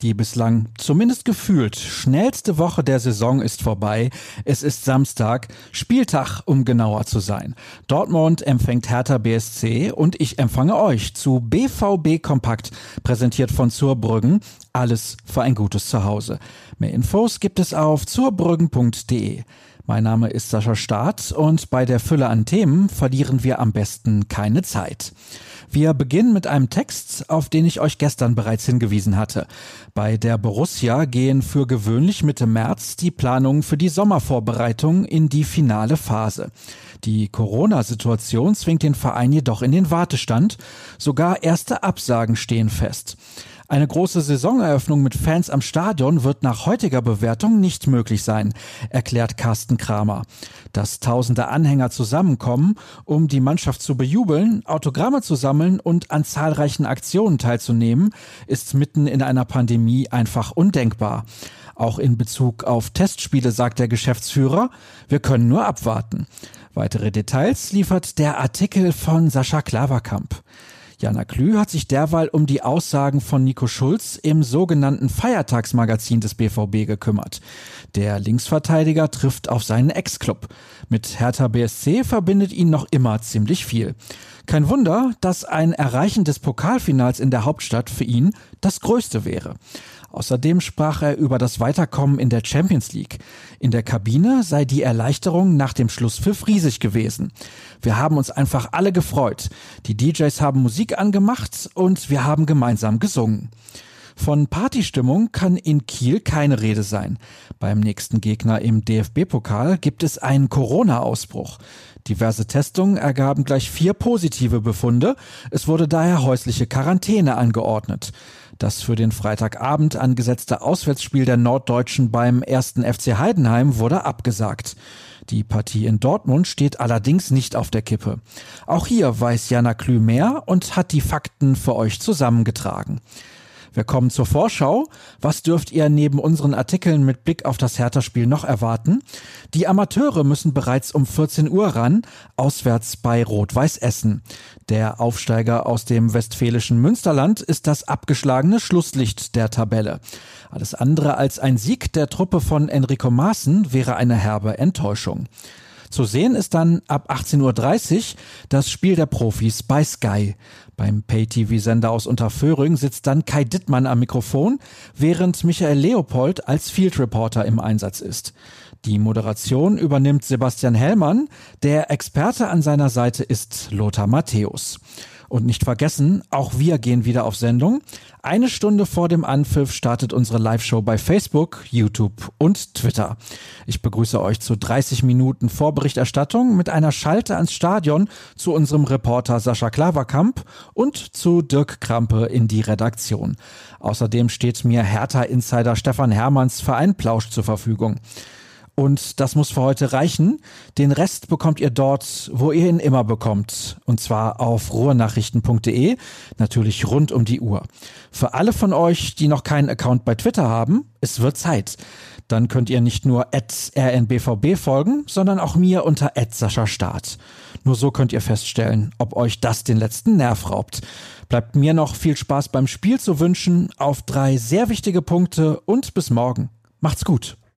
Die bislang zumindest gefühlt schnellste Woche der Saison ist vorbei. Es ist Samstag, Spieltag, um genauer zu sein. Dortmund empfängt Hertha BSC und ich empfange euch zu BVB Kompakt, präsentiert von Zurbrüggen. Alles für ein gutes Zuhause. Mehr Infos gibt es auf zurbrüggen.de. Mein Name ist Sascha Staat und bei der Fülle an Themen verlieren wir am besten keine Zeit. Wir beginnen mit einem Text, auf den ich euch gestern bereits hingewiesen hatte. Bei der Borussia gehen für gewöhnlich Mitte März die Planungen für die Sommervorbereitung in die finale Phase. Die Corona-Situation zwingt den Verein jedoch in den Wartestand. Sogar erste Absagen stehen fest. Eine große Saisoneröffnung mit Fans am Stadion wird nach heutiger Bewertung nicht möglich sein, erklärt Carsten Kramer. Dass tausende Anhänger zusammenkommen, um die Mannschaft zu bejubeln, Autogramme zu sammeln und an zahlreichen Aktionen teilzunehmen, ist mitten in einer Pandemie einfach undenkbar. Auch in Bezug auf Testspiele sagt der Geschäftsführer, wir können nur abwarten. Weitere Details liefert der Artikel von Sascha Klaverkamp. Jana Klü hat sich derweil um die Aussagen von Nico Schulz im sogenannten Feiertagsmagazin des BVB gekümmert. Der Linksverteidiger trifft auf seinen Ex-Club. Mit Hertha BSC verbindet ihn noch immer ziemlich viel. Kein Wunder, dass ein Erreichen des Pokalfinals in der Hauptstadt für ihn das größte wäre. Außerdem sprach er über das Weiterkommen in der Champions League. In der Kabine sei die Erleichterung nach dem Schlusspfiff riesig gewesen. Wir haben uns einfach alle gefreut. Die DJs haben Musik angemacht und wir haben gemeinsam gesungen. Von Partystimmung kann in Kiel keine Rede sein. Beim nächsten Gegner im DFB-Pokal gibt es einen Corona-Ausbruch. Diverse Testungen ergaben gleich vier positive Befunde. Es wurde daher häusliche Quarantäne angeordnet. Das für den Freitagabend angesetzte Auswärtsspiel der Norddeutschen beim ersten FC Heidenheim wurde abgesagt. Die Partie in Dortmund steht allerdings nicht auf der Kippe. Auch hier weiß Jana Klü mehr und hat die Fakten für euch zusammengetragen. Wir kommen zur Vorschau. Was dürft ihr neben unseren Artikeln mit Blick auf das Hertha-Spiel noch erwarten? Die Amateure müssen bereits um 14 Uhr ran, auswärts bei Rot-Weiß Essen. Der Aufsteiger aus dem westfälischen Münsterland ist das abgeschlagene Schlusslicht der Tabelle. Alles andere als ein Sieg der Truppe von Enrico Maaßen wäre eine herbe Enttäuschung. Zu sehen ist dann ab 18.30 Uhr das Spiel der Profis bei Sky. Beim Pay-TV-Sender aus Unterföhring sitzt dann Kai Dittmann am Mikrofon, während Michael Leopold als Field Reporter im Einsatz ist. Die Moderation übernimmt Sebastian Hellmann, der Experte an seiner Seite ist Lothar Matthäus. Und nicht vergessen, auch wir gehen wieder auf Sendung. Eine Stunde vor dem Anpfiff startet unsere Live-Show bei Facebook, YouTube und Twitter. Ich begrüße euch zu 30 Minuten Vorberichterstattung mit einer Schalte ans Stadion zu unserem Reporter Sascha Klaverkamp und zu Dirk Krampe in die Redaktion. Außerdem steht mir Hertha-Insider Stefan Hermanns für einen Plausch zur Verfügung. Und das muss für heute reichen. Den Rest bekommt ihr dort, wo ihr ihn immer bekommt. Und zwar auf ruhrnachrichten.de, natürlich rund um die Uhr. Für alle von euch, die noch keinen Account bei Twitter haben, es wird Zeit. Dann könnt ihr nicht nur rnbvb folgen, sondern auch mir unter Start. Nur so könnt ihr feststellen, ob euch das den letzten Nerv raubt. Bleibt mir noch viel Spaß beim Spiel zu wünschen, auf drei sehr wichtige Punkte und bis morgen. Macht's gut.